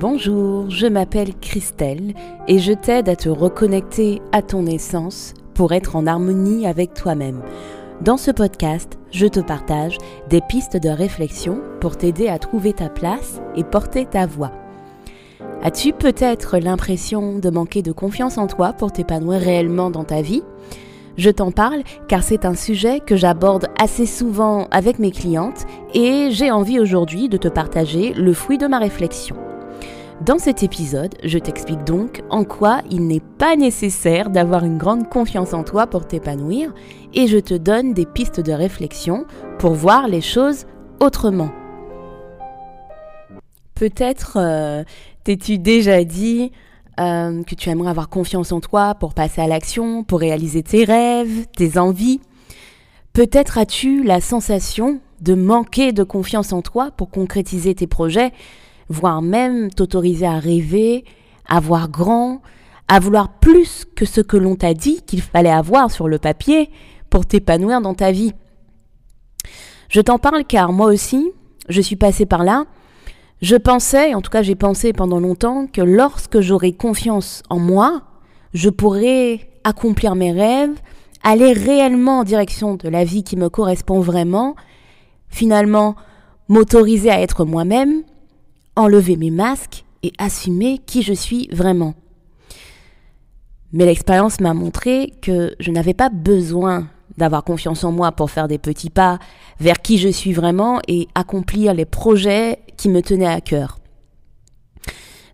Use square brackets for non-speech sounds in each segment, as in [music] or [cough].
Bonjour, je m'appelle Christelle et je t'aide à te reconnecter à ton essence pour être en harmonie avec toi-même. Dans ce podcast, je te partage des pistes de réflexion pour t'aider à trouver ta place et porter ta voix. As-tu peut-être l'impression de manquer de confiance en toi pour t'épanouir réellement dans ta vie? Je t'en parle car c'est un sujet que j'aborde assez souvent avec mes clientes et j'ai envie aujourd'hui de te partager le fruit de ma réflexion. Dans cet épisode, je t'explique donc en quoi il n'est pas nécessaire d'avoir une grande confiance en toi pour t'épanouir et je te donne des pistes de réflexion pour voir les choses autrement. Peut-être euh, t'es-tu déjà dit euh, que tu aimerais avoir confiance en toi pour passer à l'action, pour réaliser tes rêves, tes envies. Peut-être as-tu la sensation de manquer de confiance en toi pour concrétiser tes projets voire même t'autoriser à rêver, à voir grand, à vouloir plus que ce que l'on t'a dit qu'il fallait avoir sur le papier pour t'épanouir dans ta vie. Je t'en parle car moi aussi, je suis passée par là. Je pensais, en tout cas j'ai pensé pendant longtemps, que lorsque j'aurais confiance en moi, je pourrais accomplir mes rêves, aller réellement en direction de la vie qui me correspond vraiment, finalement m'autoriser à être moi-même, enlever mes masques et assumer qui je suis vraiment. Mais l'expérience m'a montré que je n'avais pas besoin d'avoir confiance en moi pour faire des petits pas vers qui je suis vraiment et accomplir les projets qui me tenaient à cœur.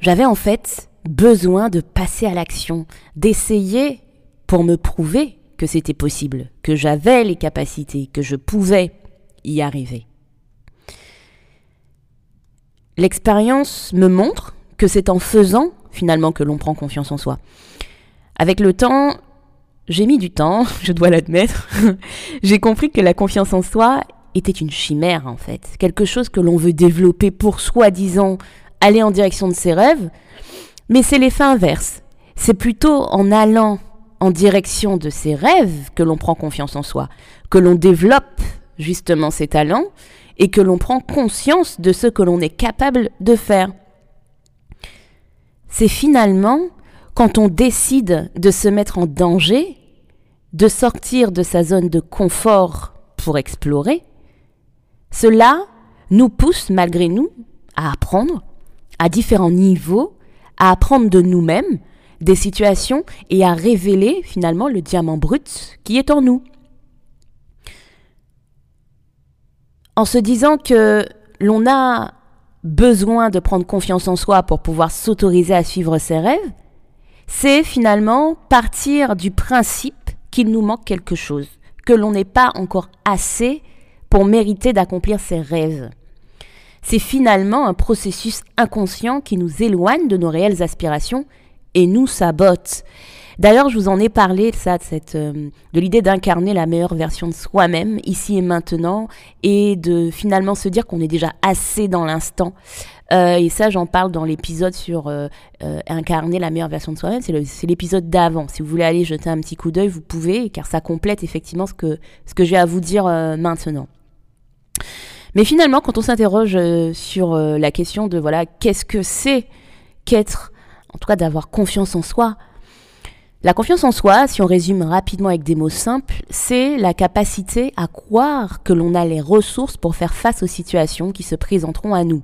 J'avais en fait besoin de passer à l'action, d'essayer pour me prouver que c'était possible, que j'avais les capacités, que je pouvais y arriver. L'expérience me montre que c'est en faisant finalement que l'on prend confiance en soi. Avec le temps, j'ai mis du temps, [laughs] je dois l'admettre. [laughs] j'ai compris que la confiance en soi était une chimère en fait, quelque chose que l'on veut développer pour soi-disant aller en direction de ses rêves, mais c'est l'effet inverse. C'est plutôt en allant en direction de ses rêves que l'on prend confiance en soi, que l'on développe justement ses talents et que l'on prend conscience de ce que l'on est capable de faire. C'est finalement quand on décide de se mettre en danger, de sortir de sa zone de confort pour explorer, cela nous pousse malgré nous à apprendre à différents niveaux, à apprendre de nous-mêmes des situations et à révéler finalement le diamant brut qui est en nous. En se disant que l'on a besoin de prendre confiance en soi pour pouvoir s'autoriser à suivre ses rêves, c'est finalement partir du principe qu'il nous manque quelque chose, que l'on n'est pas encore assez pour mériter d'accomplir ses rêves. C'est finalement un processus inconscient qui nous éloigne de nos réelles aspirations et nous sabote. D'ailleurs, je vous en ai parlé ça, de, cette, euh, de l'idée d'incarner la meilleure version de soi-même ici et maintenant et de finalement se dire qu'on est déjà assez dans l'instant. Euh, et ça, j'en parle dans l'épisode sur euh, incarner la meilleure version de soi-même. C'est, l'épisode d'avant. Si vous voulez aller jeter un petit coup d'œil, vous pouvez, car ça complète effectivement ce que, ce que j'ai à vous dire maintenant. Mais finalement, quand on s'interroge sur la question de voilà, qu'est-ce que c'est qu'être, en tout cas d'avoir confiance en soi, la confiance en soi, si on résume rapidement avec des mots simples, c'est la capacité à croire que l'on a les ressources pour faire face aux situations qui se présenteront à nous.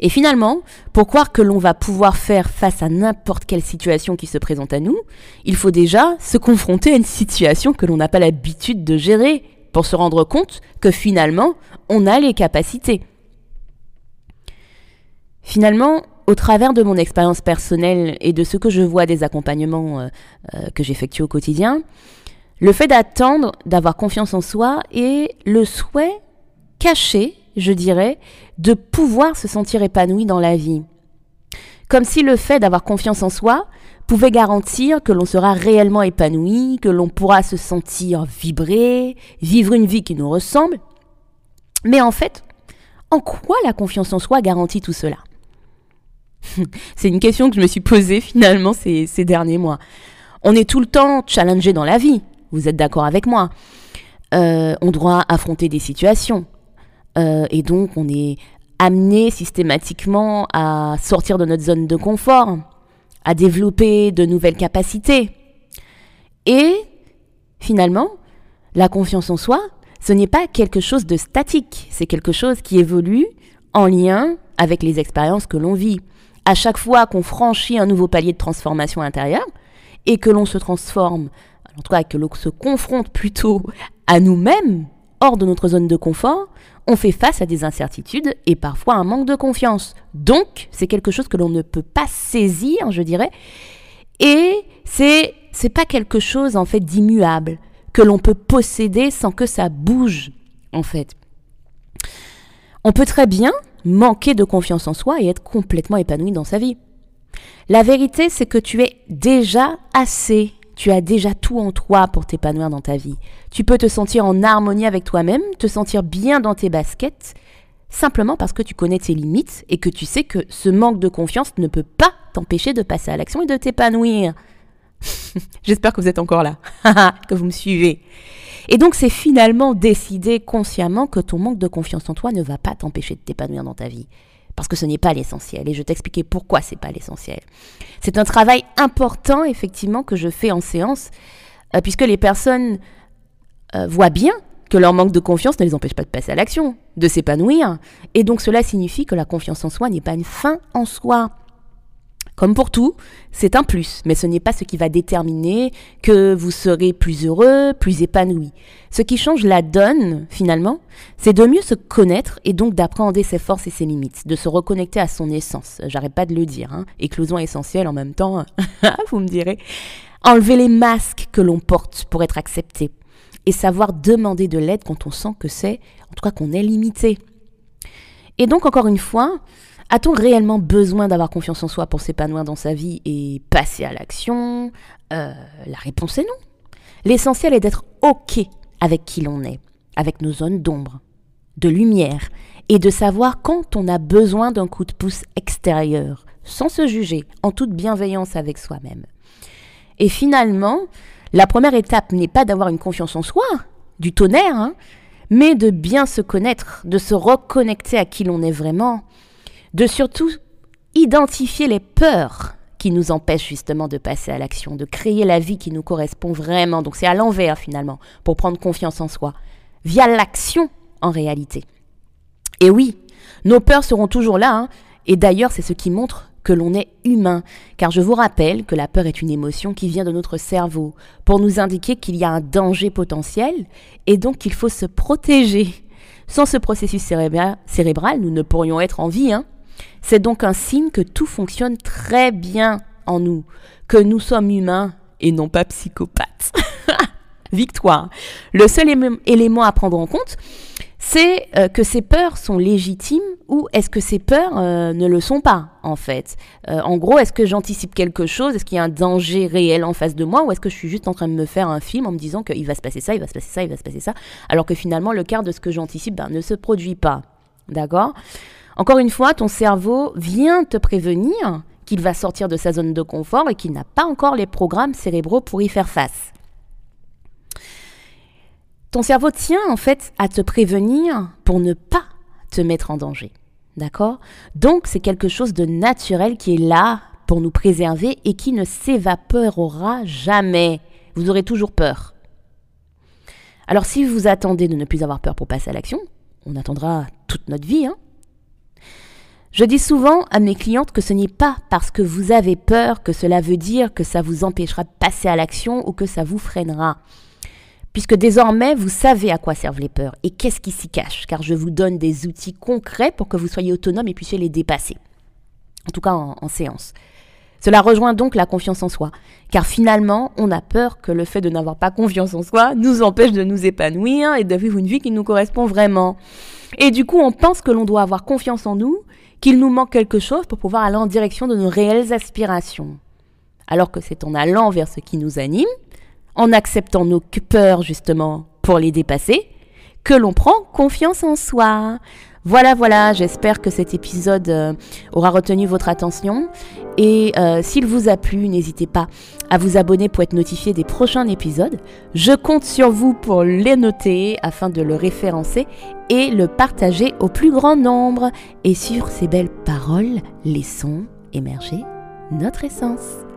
Et finalement, pour croire que l'on va pouvoir faire face à n'importe quelle situation qui se présente à nous, il faut déjà se confronter à une situation que l'on n'a pas l'habitude de gérer pour se rendre compte que finalement, on a les capacités. Finalement, au travers de mon expérience personnelle et de ce que je vois des accompagnements euh, euh, que j'effectue au quotidien, le fait d'attendre, d'avoir confiance en soi et le souhait caché, je dirais, de pouvoir se sentir épanoui dans la vie. Comme si le fait d'avoir confiance en soi pouvait garantir que l'on sera réellement épanoui, que l'on pourra se sentir vibrer, vivre une vie qui nous ressemble. Mais en fait, en quoi la confiance en soi garantit tout cela? [laughs] C'est une question que je me suis posée finalement ces, derniers mois. On est tout le temps challengé dans la vie, vous êtes d'accord avec moi. Euh, on doit affronter des situations. Euh, et donc on est amené systématiquement à sortir de notre zone de confort, à développer de nouvelles capacités. Et finalement, la confiance en soi, ce n'est pas quelque chose de statique, c'est quelque chose qui évolue en lien avec les expériences que l'on vit. À chaque fois qu'on franchit un nouveau palier de transformation intérieure et que l'on se transforme, en tout cas que l'on se confronte plutôt à nous-mêmes, hors de notre zone de confort, on fait face à des incertitudes et parfois un manque de confiance. Donc, c'est quelque chose que l'on ne peut pas saisir, je dirais, et c'est c'est pas quelque chose en fait d'immuable que l'on peut posséder sans que ça bouge en fait. On peut très bien manquer de confiance en soi et être complètement épanoui dans sa vie. La vérité, c'est que tu es déjà assez tu as déjà tout en toi pour t'épanouir dans ta vie. Tu peux te sentir en harmonie avec toi-même, te sentir bien dans tes baskets, simplement parce que tu connais tes limites et que tu sais que ce manque de confiance ne peut pas t'empêcher de passer à l'action et de t'épanouir. [laughs] J'espère que vous êtes encore là, [laughs] que vous me suivez. Et donc c'est finalement décider consciemment que ton manque de confiance en toi ne va pas t'empêcher de t'épanouir dans ta vie parce que ce n'est pas l'essentiel. Et je t'expliquer pourquoi c'est pas l'essentiel. C'est un travail important, effectivement, que je fais en séance, euh, puisque les personnes euh, voient bien que leur manque de confiance ne les empêche pas de passer à l'action, de s'épanouir. Et donc cela signifie que la confiance en soi n'est pas une fin en soi. Comme pour tout, c'est un plus, mais ce n'est pas ce qui va déterminer que vous serez plus heureux, plus épanoui. Ce qui change la donne, finalement, c'est de mieux se connaître et donc d'appréhender ses forces et ses limites, de se reconnecter à son essence. J'arrête pas de le dire, hein. éclosion essentielle en même temps, [laughs] vous me direz. Enlever les masques que l'on porte pour être accepté et savoir demander de l'aide quand on sent que c'est, en tout cas qu'on est limité. Et donc, encore une fois, a-t-on réellement besoin d'avoir confiance en soi pour s'épanouir dans sa vie et passer à l'action? Euh, La réponse est non. L'essentiel est d'être OK avec qui l'on est, avec nos zones d'ombre, de lumière, et de savoir quand on a besoin d'un coup de pouce extérieur, sans se juger, en toute bienveillance avec soi-même. Et finalement, la première étape n'est pas d'avoir une confiance en soi, du tonnerre, hein, mais de bien se connaître, de se reconnecter à qui l'on est vraiment, de surtout identifier les peurs qui nous empêchent justement de passer à l'action, de créer la vie qui nous correspond vraiment. Donc c'est à l'envers finalement, pour prendre confiance en soi, via l'action en réalité. Et oui, nos peurs seront toujours là, hein. et d'ailleurs c'est ce qui montre que l'on est humain, car je vous rappelle que la peur est une émotion qui vient de notre cerveau, pour nous indiquer qu'il y a un danger potentiel, et donc qu'il faut se protéger. Sans ce processus cérébral, nous ne pourrions être en vie, hein c'est donc un signe que tout fonctionne très bien en nous, que nous sommes humains et non pas psychopathes. [laughs] Victoire. Le seul élément à prendre en compte, c'est euh, que ces peurs sont légitimes ou est-ce que ces peurs euh, ne le sont pas, en fait? Euh, en gros, est-ce que j'anticipe quelque chose? Est-ce qu'il y a un danger réel en face de moi? Ou est-ce que je suis juste en train de me faire un film en me disant qu'il va se passer ça, il va se passer ça, il va se passer ça, alors que finalement, le quart de ce que j'anticipe ben, ne se produit pas D'accord? Encore une fois, ton cerveau vient te prévenir qu'il va sortir de sa zone de confort et qu'il n'a pas encore les programmes cérébraux pour y faire face. Ton cerveau tient en fait à te prévenir pour ne pas te mettre en danger. D'accord? Donc c'est quelque chose de naturel qui est là pour nous préserver et qui ne s'évaporera jamais. Vous aurez toujours peur. Alors si vous attendez de ne plus avoir peur pour passer à l'action, on attendra toute notre vie, hein je dis souvent à mes clientes que ce n'est pas parce que vous avez peur que cela veut dire que ça vous empêchera de passer à l'action ou que ça vous freinera. Puisque désormais, vous savez à quoi servent les peurs et qu'est-ce qui s'y cache, car je vous donne des outils concrets pour que vous soyez autonome et puissiez les dépasser. En tout cas en, séance. Cela rejoint donc la confiance en soi, car finalement, on a peur que le fait de n'avoir pas confiance en soi nous empêche de nous épanouir et de vivre une vie qui nous correspond vraiment. Et du coup, on pense que l'on doit avoir confiance en nous qu'il nous manque quelque chose pour pouvoir aller en direction de nos réelles aspirations. Alors que c'est en allant vers ce qui nous anime, en acceptant nos peurs justement pour les dépasser, que l'on prend confiance en soi. Voilà, voilà, j'espère que cet épisode euh, aura retenu votre attention. Et euh, s'il vous a plu, n'hésitez pas à vous abonner pour être notifié des prochains épisodes. Je compte sur vous pour les noter afin de le référencer et le partager au plus grand nombre. Et sur ces belles paroles, laissons émerger notre essence.